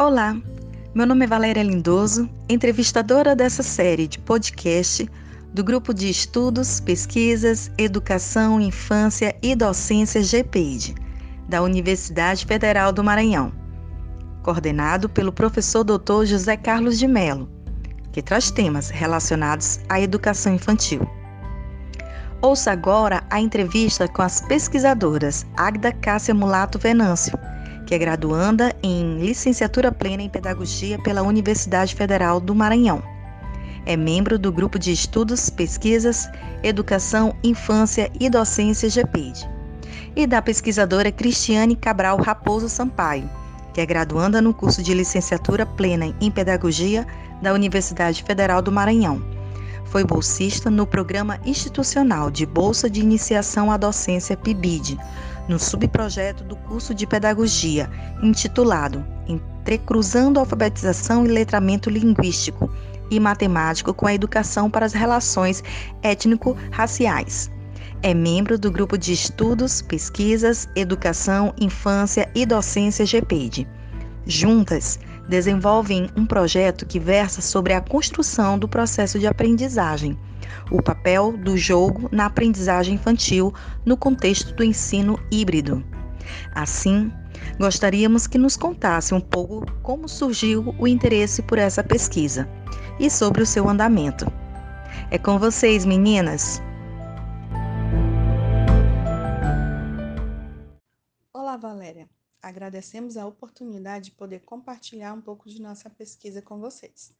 Olá, meu nome é Valéria Lindoso, entrevistadora dessa série de podcast do Grupo de Estudos, Pesquisas, Educação, Infância e Docência GPED, da Universidade Federal do Maranhão, coordenado pelo professor Dr. José Carlos de Mello, que traz temas relacionados à educação infantil. Ouça agora a entrevista com as pesquisadoras Agda Cássia Mulato Venâncio, que é graduanda em licenciatura plena em pedagogia pela Universidade Federal do Maranhão. É membro do grupo de estudos, pesquisas, educação, infância e docência GPED. E da pesquisadora Cristiane Cabral Raposo Sampaio, que é graduanda no curso de licenciatura plena em pedagogia da Universidade Federal do Maranhão foi bolsista no Programa Institucional de Bolsa de Iniciação à Docência PIBID, no subprojeto do curso de Pedagogia, intitulado Entrecruzando Alfabetização e Letramento Linguístico e Matemático com a Educação para as Relações Étnico-Raciais. É membro do Grupo de Estudos, Pesquisas, Educação, Infância e Docência GPED. Juntas, desenvolvem um projeto que versa sobre a construção do processo de aprendizagem, o papel do jogo na aprendizagem infantil no contexto do ensino híbrido. Assim, gostaríamos que nos contasse um pouco como surgiu o interesse por essa pesquisa e sobre o seu andamento. É com vocês, meninas! Olá, Valéria. Agradecemos a oportunidade de poder compartilhar um pouco de nossa pesquisa com vocês.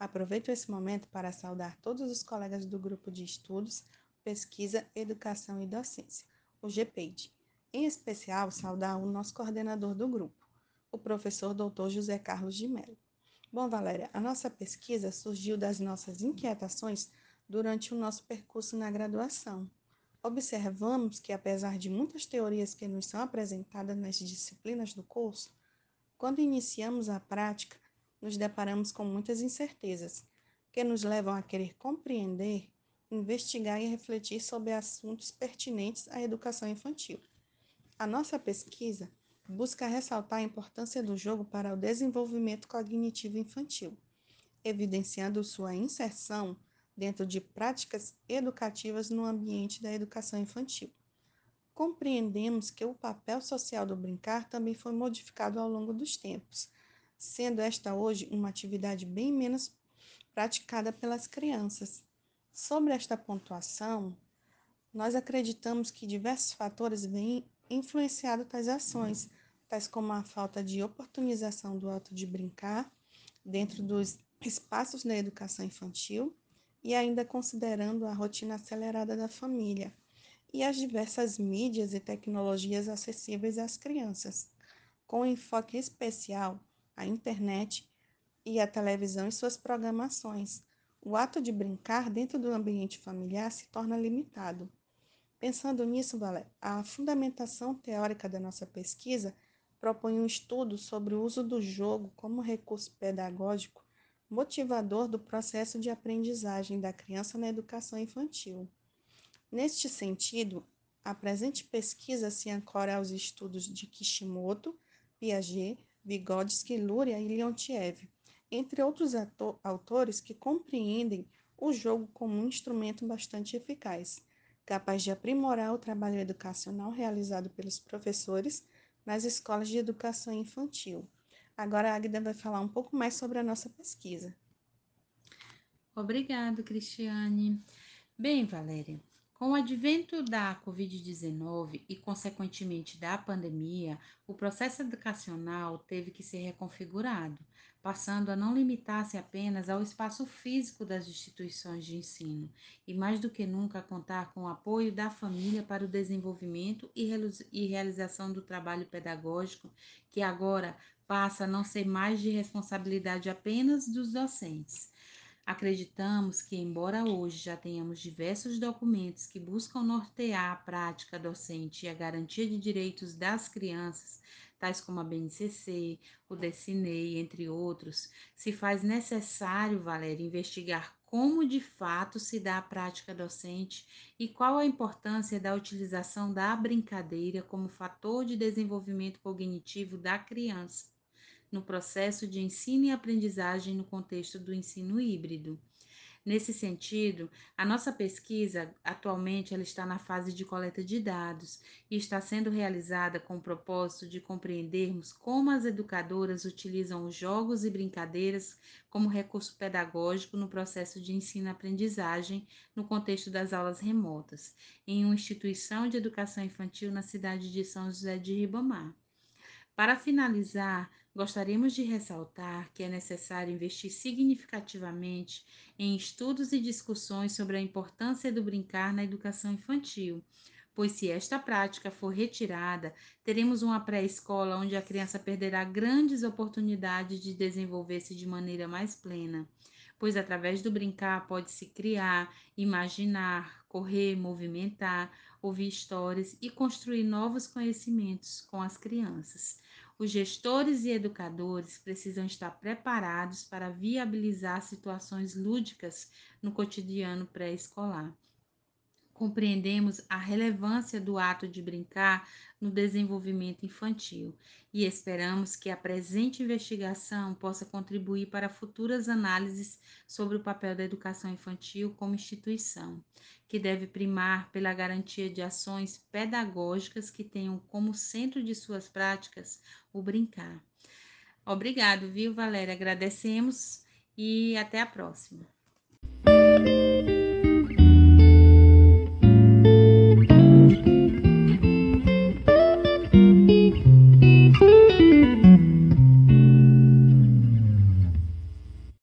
Aproveito esse momento para saudar todos os colegas do grupo de estudos, pesquisa, educação e docência, o GPED. Em especial, saudar o nosso coordenador do grupo, o professor Dr. José Carlos de Mello. Bom, Valéria, a nossa pesquisa surgiu das nossas inquietações durante o nosso percurso na graduação observamos que, apesar de muitas teorias que nos são apresentadas nas disciplinas do curso, quando iniciamos a prática, nos deparamos com muitas incertezas, que nos levam a querer compreender, investigar e refletir sobre assuntos pertinentes à educação infantil. A nossa pesquisa busca ressaltar a importância do jogo para o desenvolvimento cognitivo infantil, evidenciando sua inserção dentro de práticas educativas no ambiente da educação infantil. Compreendemos que o papel social do brincar também foi modificado ao longo dos tempos, sendo esta hoje uma atividade bem menos praticada pelas crianças. Sobre esta pontuação, nós acreditamos que diversos fatores vêm influenciado tais ações, tais como a falta de oportunização do ato de brincar dentro dos espaços da educação infantil, e ainda considerando a rotina acelerada da família e as diversas mídias e tecnologias acessíveis às crianças, com enfoque especial à internet e à televisão e suas programações. O ato de brincar dentro do ambiente familiar se torna limitado. Pensando nisso, Valé, a fundamentação teórica da nossa pesquisa propõe um estudo sobre o uso do jogo como recurso pedagógico motivador do processo de aprendizagem da criança na educação infantil. Neste sentido, a presente pesquisa se ancora aos estudos de Kishimoto, Piaget, Vygotsky, Luria e Leontiev, entre outros autores que compreendem o jogo como um instrumento bastante eficaz, capaz de aprimorar o trabalho educacional realizado pelos professores nas escolas de educação infantil Agora a Agda vai falar um pouco mais sobre a nossa pesquisa. Obrigado, Cristiane. Bem, Valéria, com o advento da Covid-19 e, consequentemente, da pandemia, o processo educacional teve que ser reconfigurado, passando a não limitar-se apenas ao espaço físico das instituições de ensino e, mais do que nunca, contar com o apoio da família para o desenvolvimento e realização do trabalho pedagógico, que agora passa a não ser mais de responsabilidade apenas dos docentes. Acreditamos que, embora hoje já tenhamos diversos documentos que buscam nortear a prática docente e a garantia de direitos das crianças, tais como a BNCC, o DECINEI, entre outros, se faz necessário, Valéria, investigar como de fato se dá a prática docente e qual a importância da utilização da brincadeira como fator de desenvolvimento cognitivo da criança. No processo de ensino e aprendizagem no contexto do ensino híbrido. Nesse sentido, a nossa pesquisa atualmente ela está na fase de coleta de dados e está sendo realizada com o propósito de compreendermos como as educadoras utilizam os jogos e brincadeiras como recurso pedagógico no processo de ensino-aprendizagem no contexto das aulas remotas, em uma instituição de educação infantil na cidade de São José de Ribamar. Para finalizar, gostaríamos de ressaltar que é necessário investir significativamente em estudos e discussões sobre a importância do brincar na educação infantil, pois se esta prática for retirada, teremos uma pré-escola onde a criança perderá grandes oportunidades de desenvolver-se de maneira mais plena, pois através do brincar pode-se criar, imaginar, correr, movimentar, ouvir histórias e construir novos conhecimentos com as crianças. Os gestores e educadores precisam estar preparados para viabilizar situações lúdicas no cotidiano pré-escolar. Compreendemos a relevância do ato de brincar no desenvolvimento infantil e esperamos que a presente investigação possa contribuir para futuras análises sobre o papel da educação infantil como instituição, que deve primar pela garantia de ações pedagógicas que tenham como centro de suas práticas o brincar. Obrigado, viu, Valéria? Agradecemos e até a próxima.